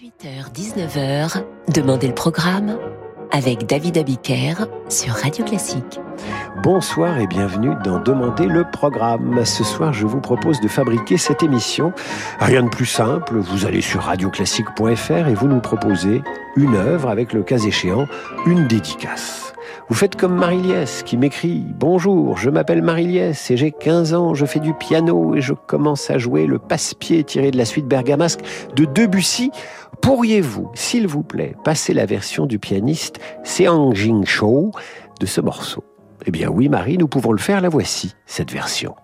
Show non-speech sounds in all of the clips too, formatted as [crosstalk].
18h-19h, Demandez le programme avec David Abiker sur Radio Classique. Bonsoir et bienvenue dans Demandez le programme. Ce soir, je vous propose de fabriquer cette émission. Rien de plus simple, vous allez sur radioclassique.fr et vous nous proposez une œuvre avec le cas échéant une dédicace. Vous faites comme Marie-Liès qui m'écrit Bonjour, je m'appelle Marie-Liès et j'ai 15 ans, je fais du piano et je commence à jouer le passe-pied tiré de la suite bergamasque de Debussy. Pourriez-vous, s'il vous plaît, passer la version du pianiste Seang Jing Shou de ce morceau? Eh bien oui, Marie, nous pouvons le faire, la voici, cette version.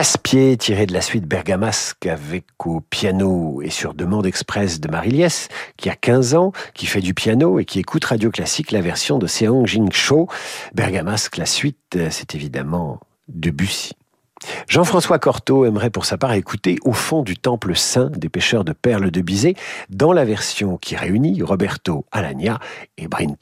Passe-pied tiré de la suite bergamasque avec au piano et sur demande express de Marie-Liès, qui a 15 ans, qui fait du piano et qui écoute Radio Classique, la version de Seong Jing Cho. Bergamasque, la suite, euh, c'est évidemment Debussy. Jean-François Cortot aimerait pour sa part écouter Au fond du temple saint des pêcheurs de perles de Bizet dans la version qui réunit Roberto Alagna et Bryn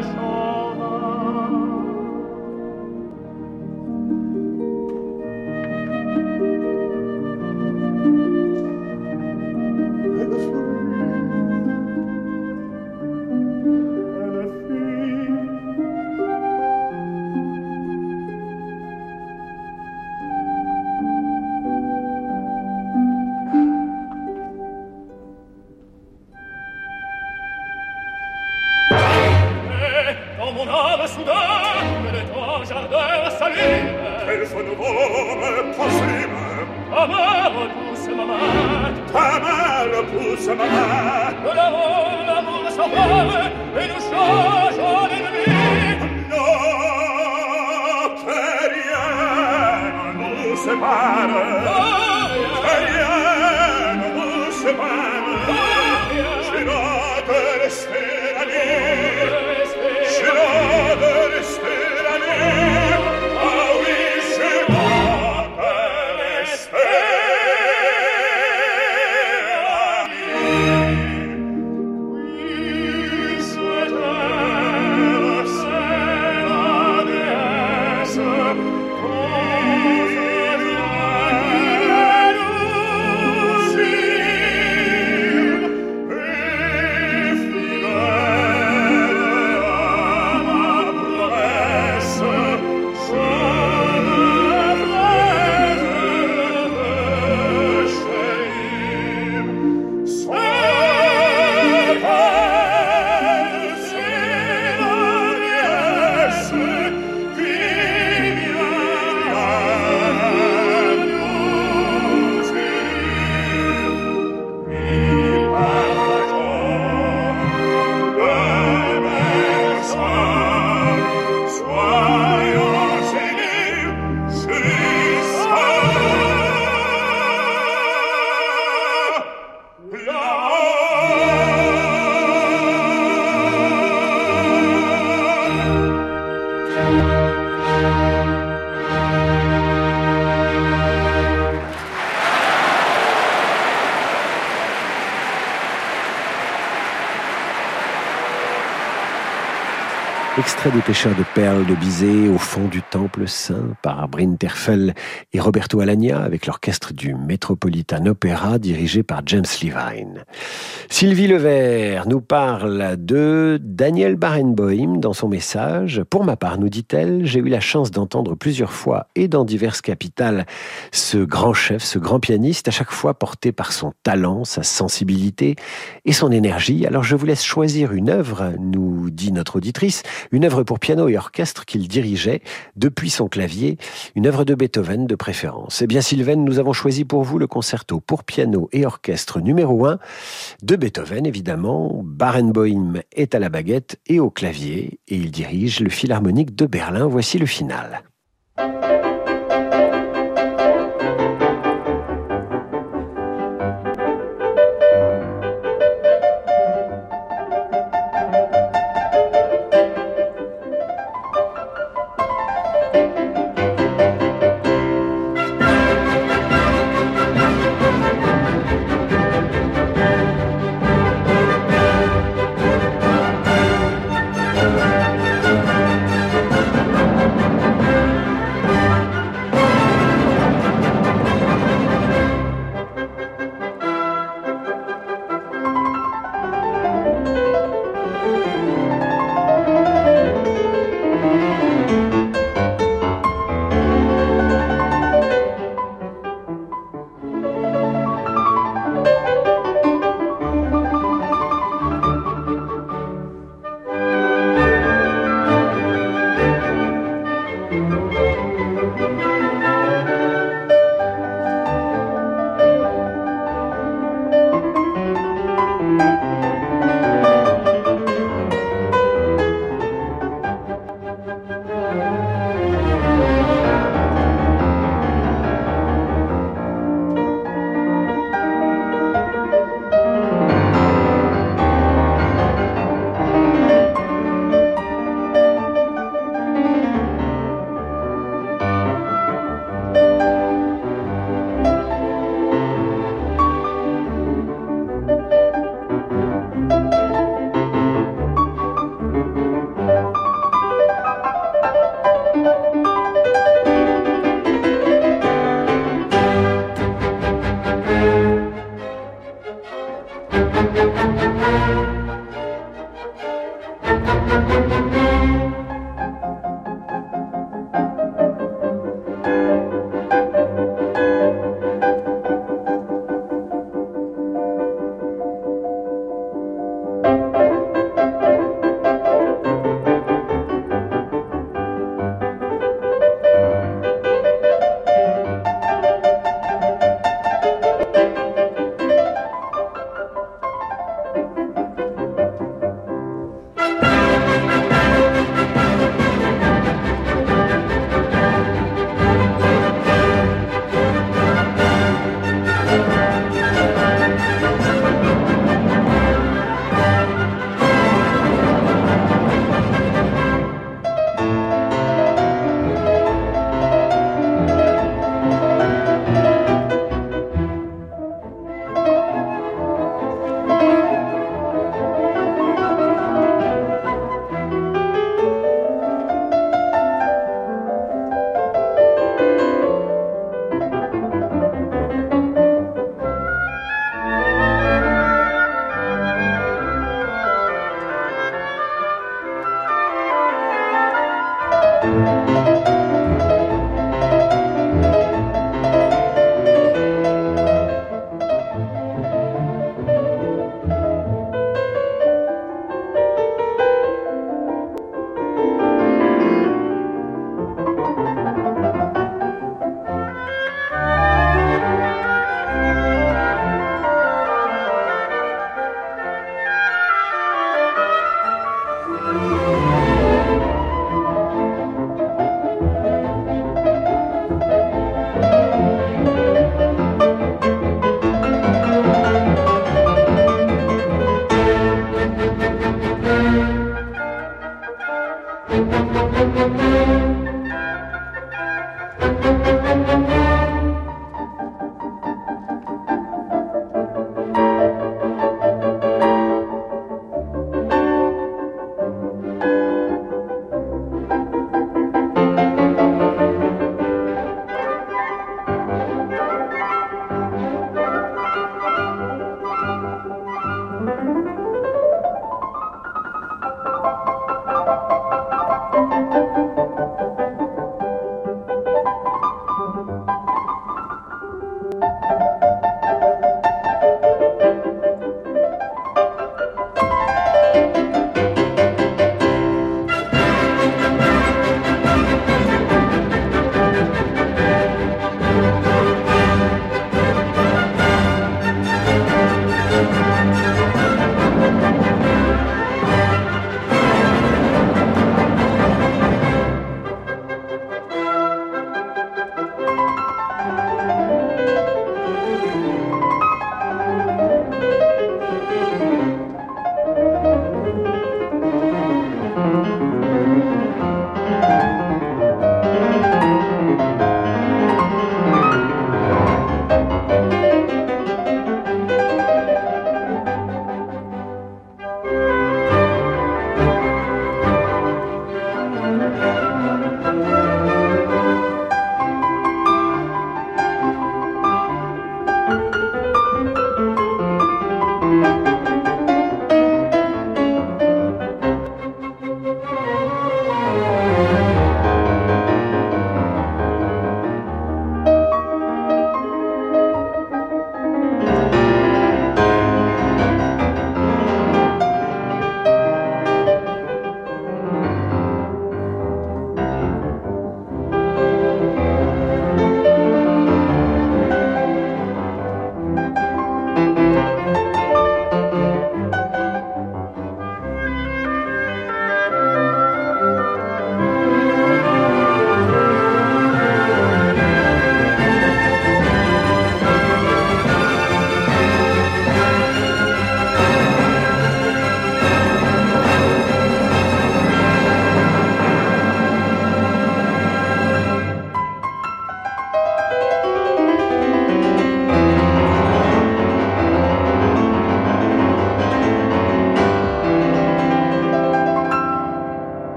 the shore. Des pêcheurs de perles de Bizet au fond du temple saint par Bryn Terfel et Roberto Alagna avec l'orchestre du Metropolitan Opera dirigé par James Levine. Sylvie Levert nous parle de Daniel Barenboim dans son message. Pour ma part, nous dit-elle, j'ai eu la chance d'entendre plusieurs fois et dans diverses capitales ce grand chef, ce grand pianiste, à chaque fois porté par son talent, sa sensibilité et son énergie. Alors je vous laisse choisir une œuvre, nous dit notre auditrice, une œuvre pour piano et orchestre qu'il dirigeait depuis son clavier, une œuvre de Beethoven de préférence. Eh bien, Sylvain, nous avons choisi pour vous le concerto pour piano et orchestre numéro 1 de Beethoven, évidemment. Barenboim est à la baguette et au clavier, et il dirige le Philharmonique de Berlin. Voici le final.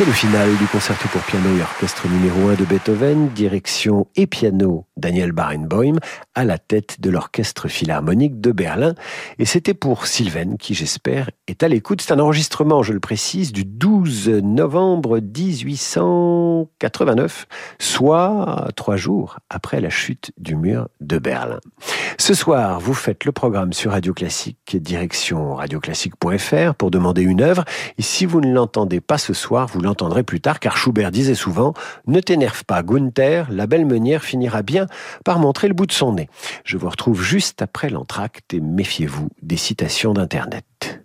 Le final du concerto pour piano et orchestre numéro 1 de Beethoven, direction et piano Daniel Barenboim, à la tête de l'orchestre philharmonique de Berlin. Et c'était pour Sylvain, qui j'espère est à l'écoute. C'est un enregistrement, je le précise, du 12 novembre 1889, soit trois jours après la chute du mur de Berlin. Ce soir, vous faites le programme sur Radio Classique, direction radioclassique.fr pour demander une œuvre. Et si vous ne l'entendez pas ce soir, vous l'entendrez plus tard, car Schubert disait souvent Ne t'énerve pas, Gunther, la belle meunière finira bien par montrer le bout de son nez. Je vous retrouve juste après l'entracte et méfiez-vous des citations d'Internet.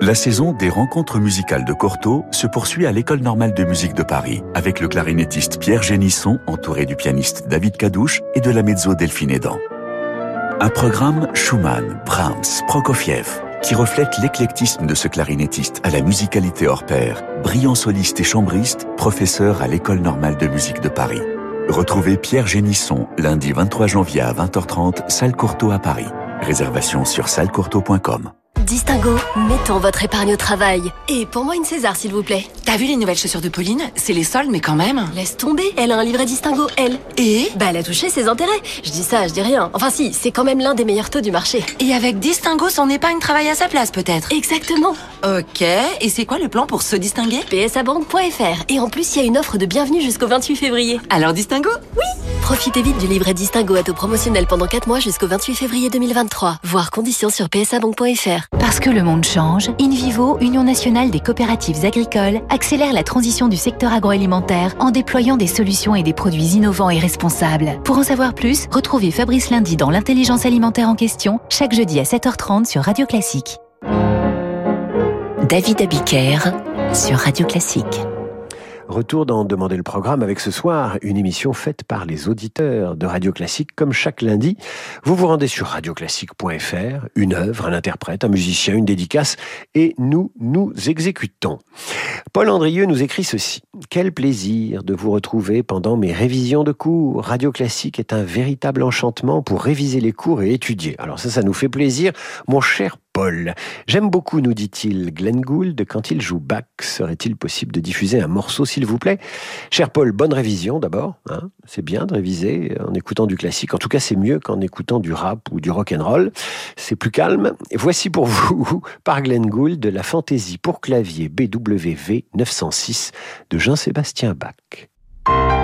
La saison des rencontres musicales de Cortot se poursuit à l'École normale de musique de Paris, avec le clarinettiste Pierre Génisson, entouré du pianiste David Cadouche et de la mezzo Delphine Edan. Un programme Schumann, Brahms, Prokofiev, qui reflète l'éclectisme de ce clarinettiste à la musicalité hors pair, brillant soliste et chambriste, professeur à l'École normale de musique de Paris. Retrouvez Pierre Génisson lundi 23 janvier à 20h30, salle Courtauld à Paris. Réservation sur sallecourtauld.com. Distingo, mettons votre épargne au travail. Et pour moi une César, s'il vous plaît. T'as vu les nouvelles chaussures de Pauline? C'est les soldes, mais quand même. Laisse tomber, elle a un livret Distingo, elle. Et? Bah, elle a touché ses intérêts. Je dis ça, je dis rien. Enfin si, c'est quand même l'un des meilleurs taux du marché. Et avec Distingo, son épargne travaille à sa place, peut-être? Exactement. Ok, et c'est quoi le plan pour se distinguer? Psabank.fr. Et en plus, il y a une offre de bienvenue jusqu'au 28 février. Alors Distingo? Oui Profitez vite du livret Distingo à taux promotionnel pendant 4 mois jusqu'au 28 février 2023. Voir conditions sur psabank.fr. Parce que le monde change, InVivo, Union nationale des coopératives agricoles, accélère la transition du secteur agroalimentaire en déployant des solutions et des produits innovants et responsables. Pour en savoir plus, retrouvez Fabrice Lundi dans l'intelligence alimentaire en question, chaque jeudi à 7h30 sur Radio Classique. David Abiker sur Radio Classique. Retour dans Demander le programme avec ce soir une émission faite par les auditeurs de Radio Classique comme chaque lundi. Vous vous rendez sur radioclassique.fr, une œuvre, un interprète, un musicien, une dédicace et nous nous exécutons. Paul Andrieux nous écrit ceci. Quel plaisir de vous retrouver pendant mes révisions de cours. Radio Classique est un véritable enchantement pour réviser les cours et étudier. Alors ça, ça nous fait plaisir. Mon cher Paul. J'aime beaucoup, nous dit-il, Glenn Gould. Quand il joue Bach, serait-il possible de diffuser un morceau, s'il vous plaît? Cher Paul, bonne révision d'abord. Hein c'est bien de réviser en écoutant du classique. En tout cas, c'est mieux qu'en écoutant du rap ou du rock and roll. C'est plus calme. Voici pour vous, [laughs] par Glenn Gould, la fantaisie pour clavier BWV 906 de Jean-Sébastien Bach.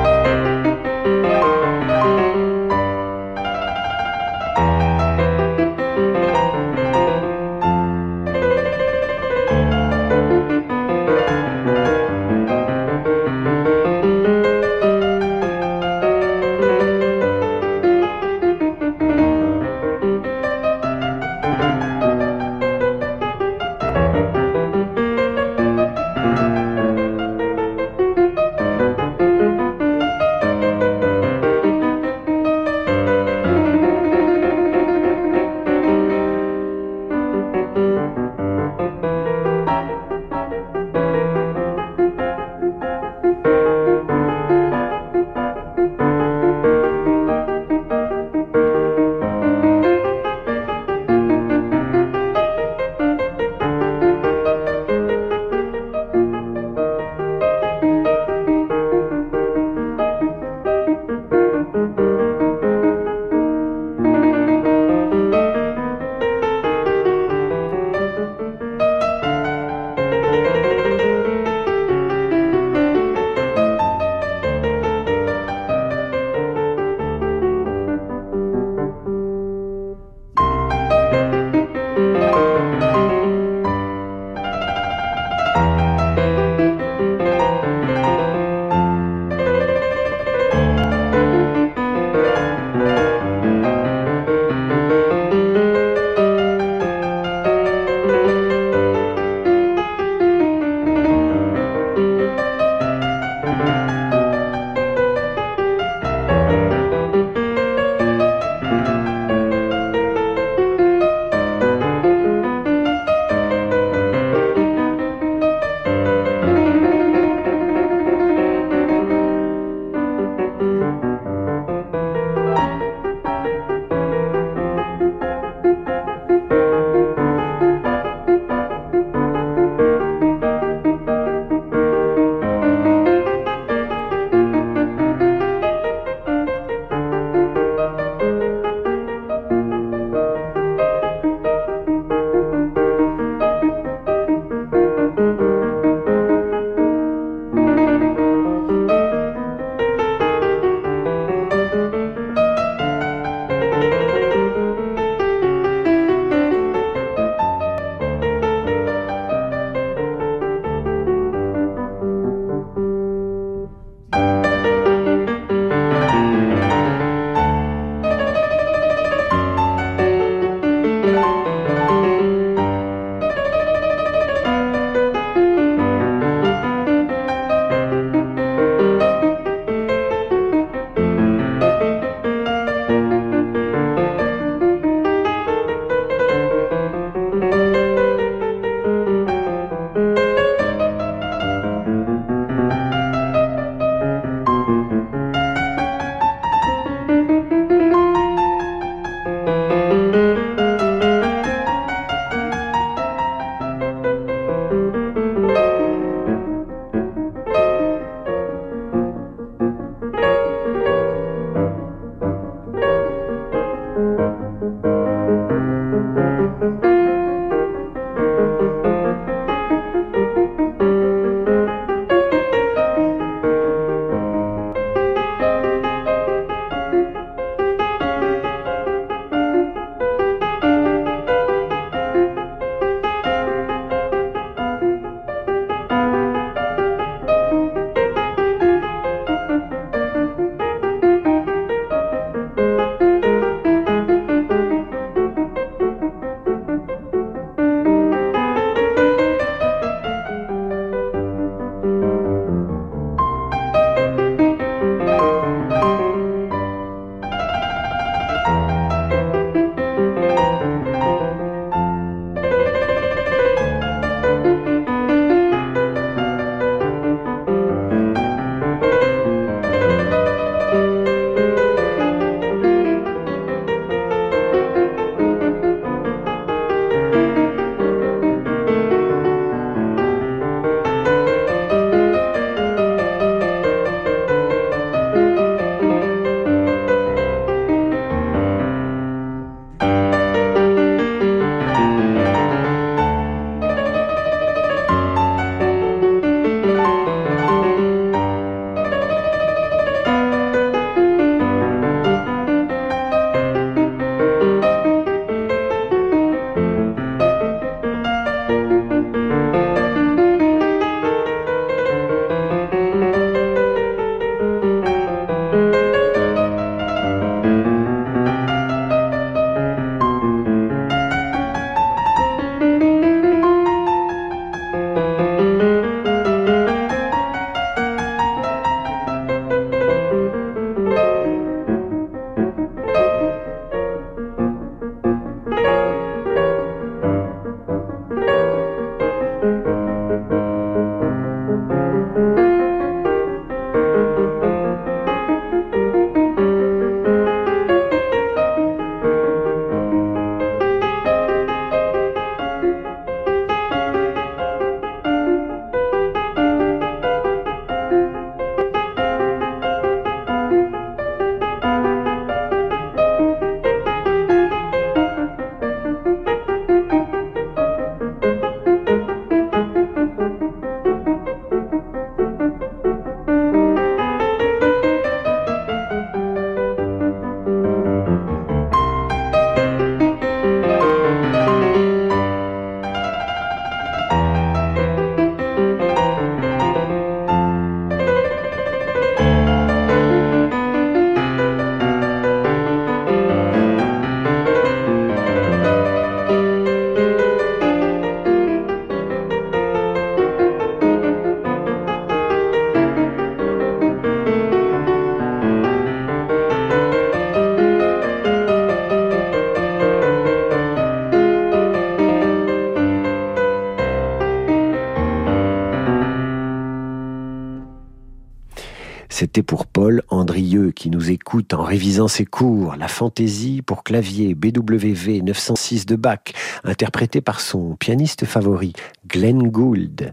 C'était pour Paul Andrieux qui nous écoute en révisant ses cours, la fantaisie pour clavier BWV 906 de Bach, interprétée par son pianiste favori, Glenn Gould.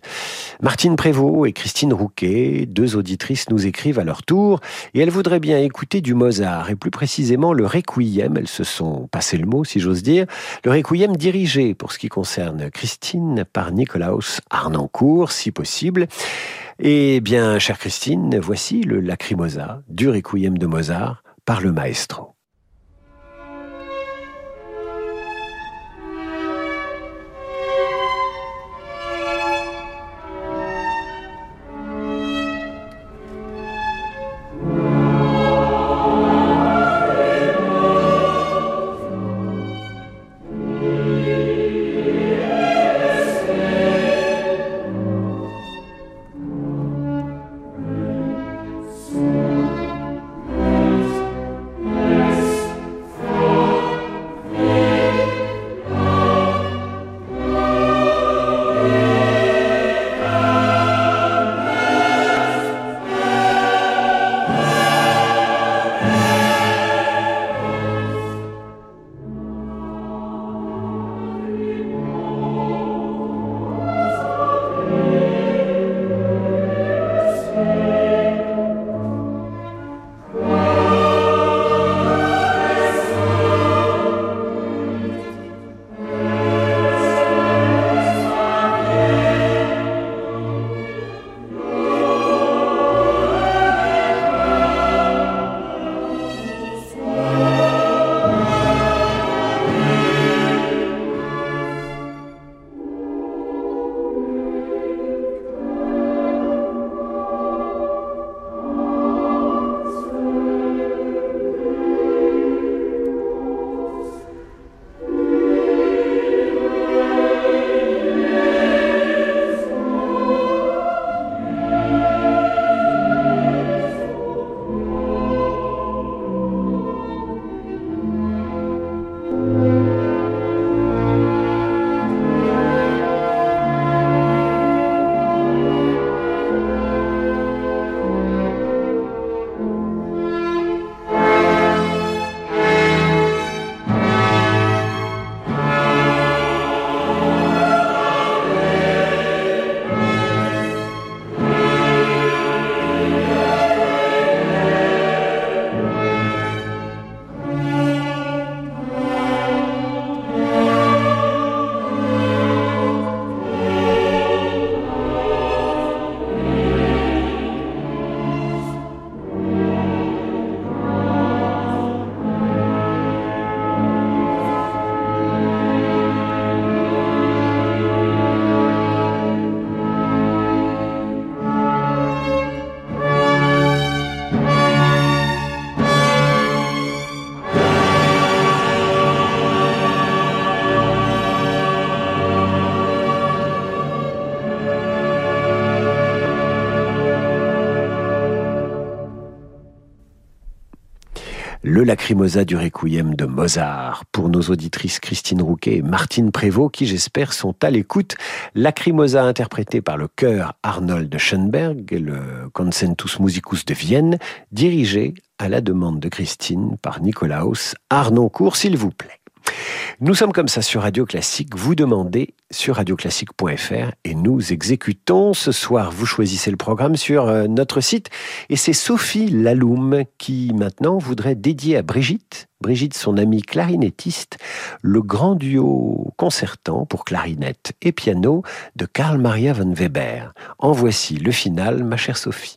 Martine Prévost et Christine Rouquet, deux auditrices, nous écrivent à leur tour et elles voudraient bien écouter du Mozart et plus précisément le Requiem. Elles se sont passé le mot, si j'ose dire. Le Requiem dirigé, pour ce qui concerne Christine, par Nicolaus Arnoncourt, si possible. Eh bien, chère Christine, voici le Lacrimosa du Requiem de Mozart par le maestro. Le Lacrimosa du Requiem de Mozart. Pour nos auditrices Christine Rouquet et Martine Prévost, qui j'espère sont à l'écoute. Lacrimosa interprété par le chœur Arnold Schoenberg et le Concentus Musicus de Vienne, dirigé à la demande de Christine par Nicolaus Arnoncourt, s'il vous plaît. Nous sommes comme ça sur Radio Classique. Vous demandez sur radioclassique.fr et nous exécutons. Ce soir, vous choisissez le programme sur euh, notre site et c'est Sophie Laloum qui maintenant voudrait dédier à Brigitte, Brigitte son amie clarinettiste, le grand duo concertant pour clarinette et piano de Karl Maria von Weber. En voici le final, ma chère Sophie.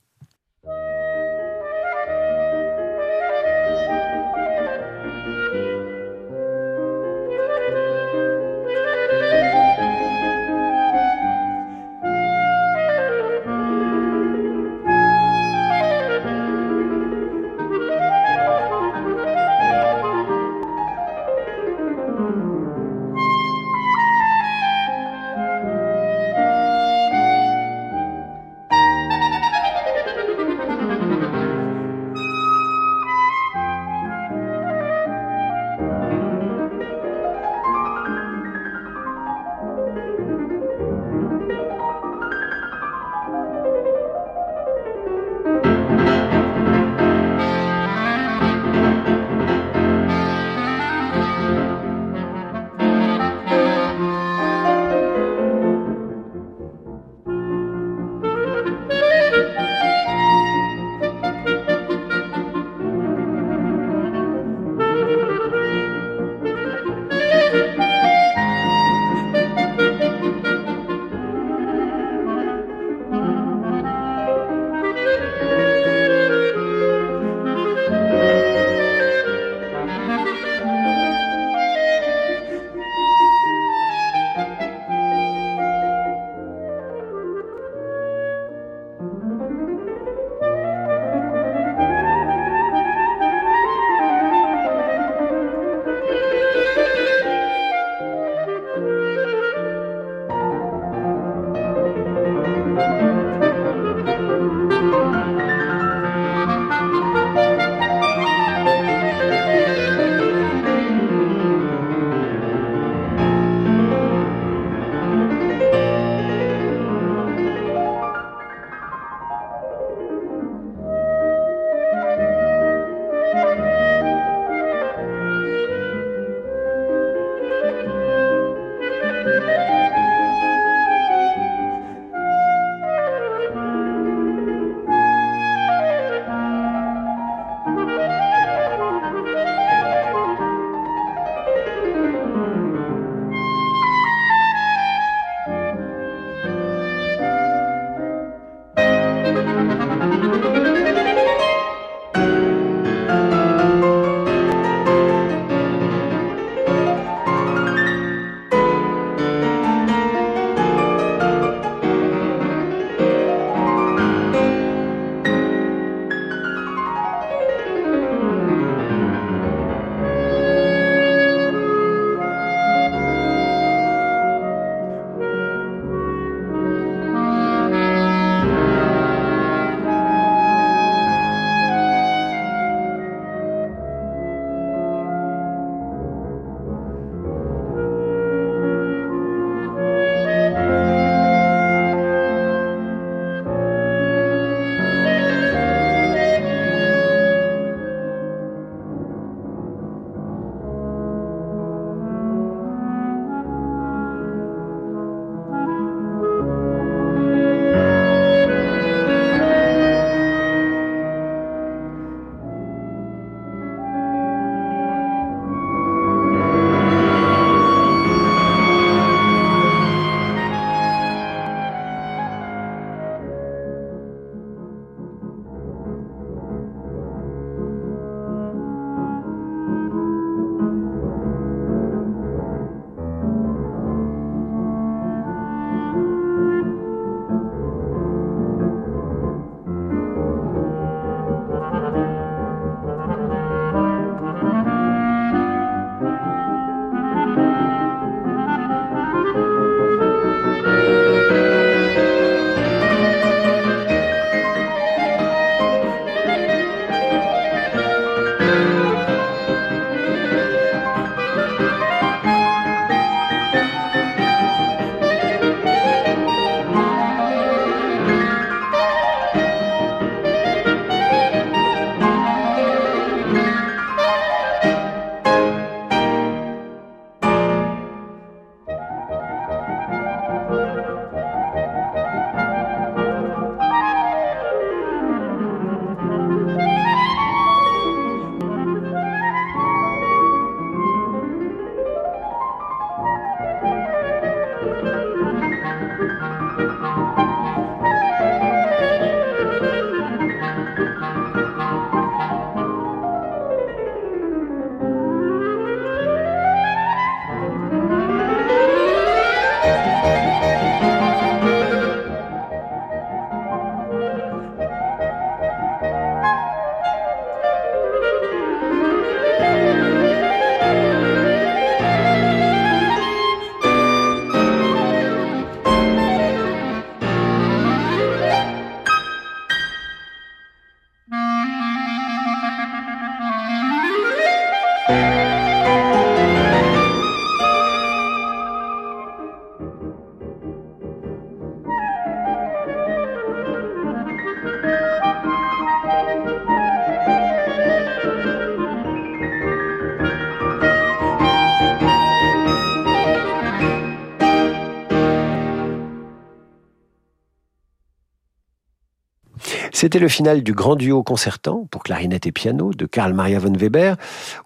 C'était le final du grand duo concertant pour clarinette et piano de Karl Maria von Weber,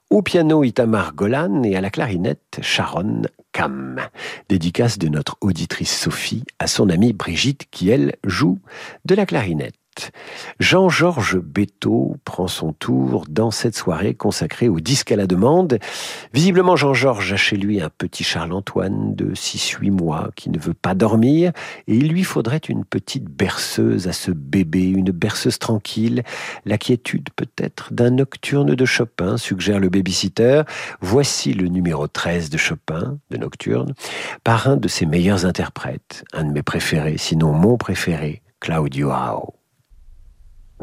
au piano Itamar Golan et à la clarinette Sharon Kam. Dédicace de notre auditrice Sophie à son amie Brigitte qui, elle, joue de la clarinette. Jean-Georges Béteau prend son tour dans cette soirée consacrée au disque à la demande. Visiblement, Jean-Georges a chez lui un petit Charles-Antoine de 6-8 mois qui ne veut pas dormir et il lui faudrait une petite berceuse à ce bébé, une berceuse tranquille. La quiétude peut-être d'un nocturne de Chopin, suggère le babysitter. Voici le numéro 13 de Chopin, de Nocturne, par un de ses meilleurs interprètes, un de mes préférés, sinon mon préféré, Claudio Rao.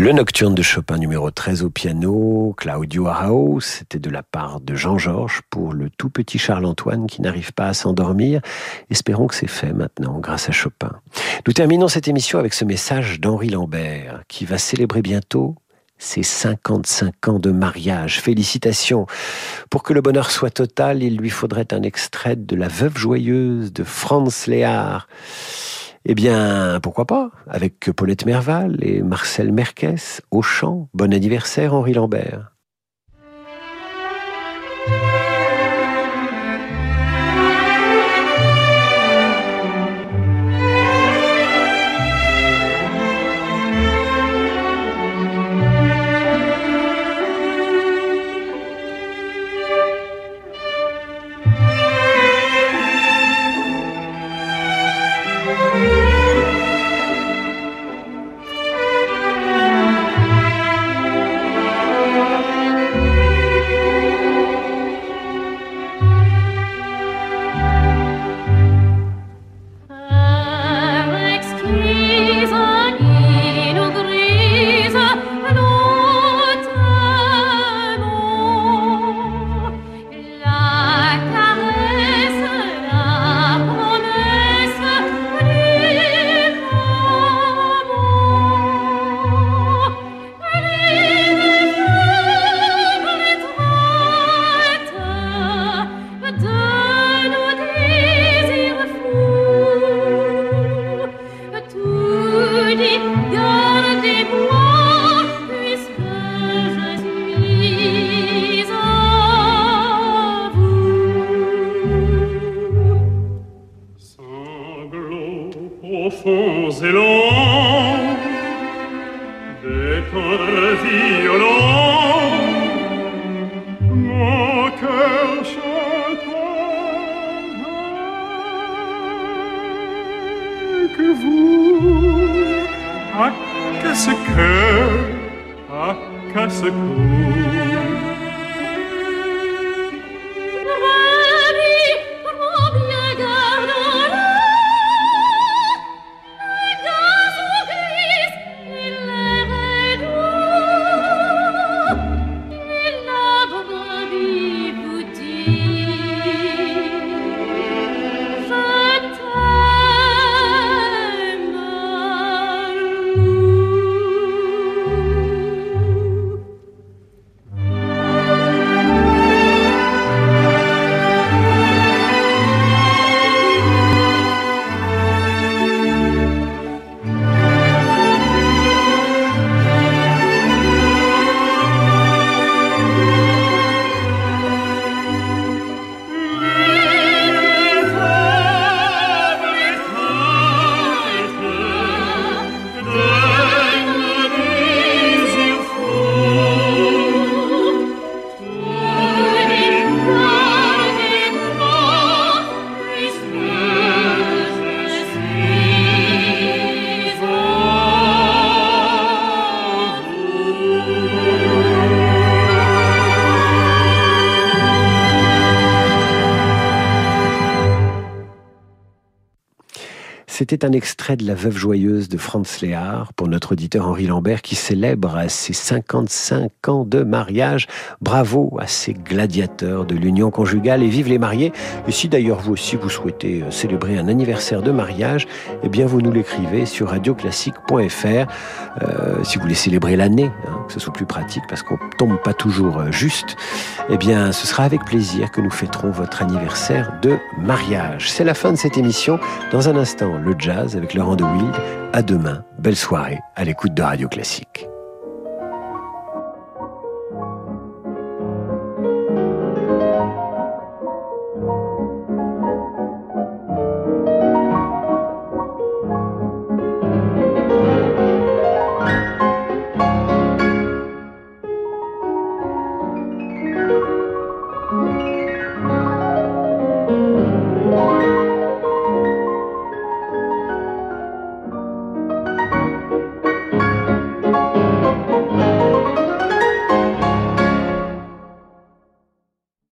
Le Nocturne de Chopin numéro 13 au piano, Claudio Arao, c'était de la part de Jean-Georges pour le tout petit Charles-Antoine qui n'arrive pas à s'endormir. Espérons que c'est fait maintenant grâce à Chopin. Nous terminons cette émission avec ce message d'Henri Lambert qui va célébrer bientôt ses 55 ans de mariage. Félicitations. Pour que le bonheur soit total, il lui faudrait un extrait de La Veuve Joyeuse de Franz Léard. Eh bien, pourquoi pas? Avec Paulette Merval et Marcel Merques au chant. Bon anniversaire Henri Lambert. C'était un extrait de La Veuve Joyeuse de Franz Léard pour notre auditeur Henri Lambert qui célèbre ses 55 ans de mariage. Bravo à ces gladiateurs de l'union conjugale et vive les mariés. Et si d'ailleurs vous aussi vous souhaitez euh, célébrer un anniversaire de mariage, eh bien vous nous l'écrivez sur radioclassique.fr. Euh, si vous voulez célébrer l'année, hein, que ce soit plus pratique parce qu'on tombe pas toujours euh, juste, eh bien ce sera avec plaisir que nous fêterons votre anniversaire de mariage. C'est la fin de cette émission. Dans un instant, le jazz avec Laurent de Wild. À demain. Belle soirée à l'écoute de Radio Classique.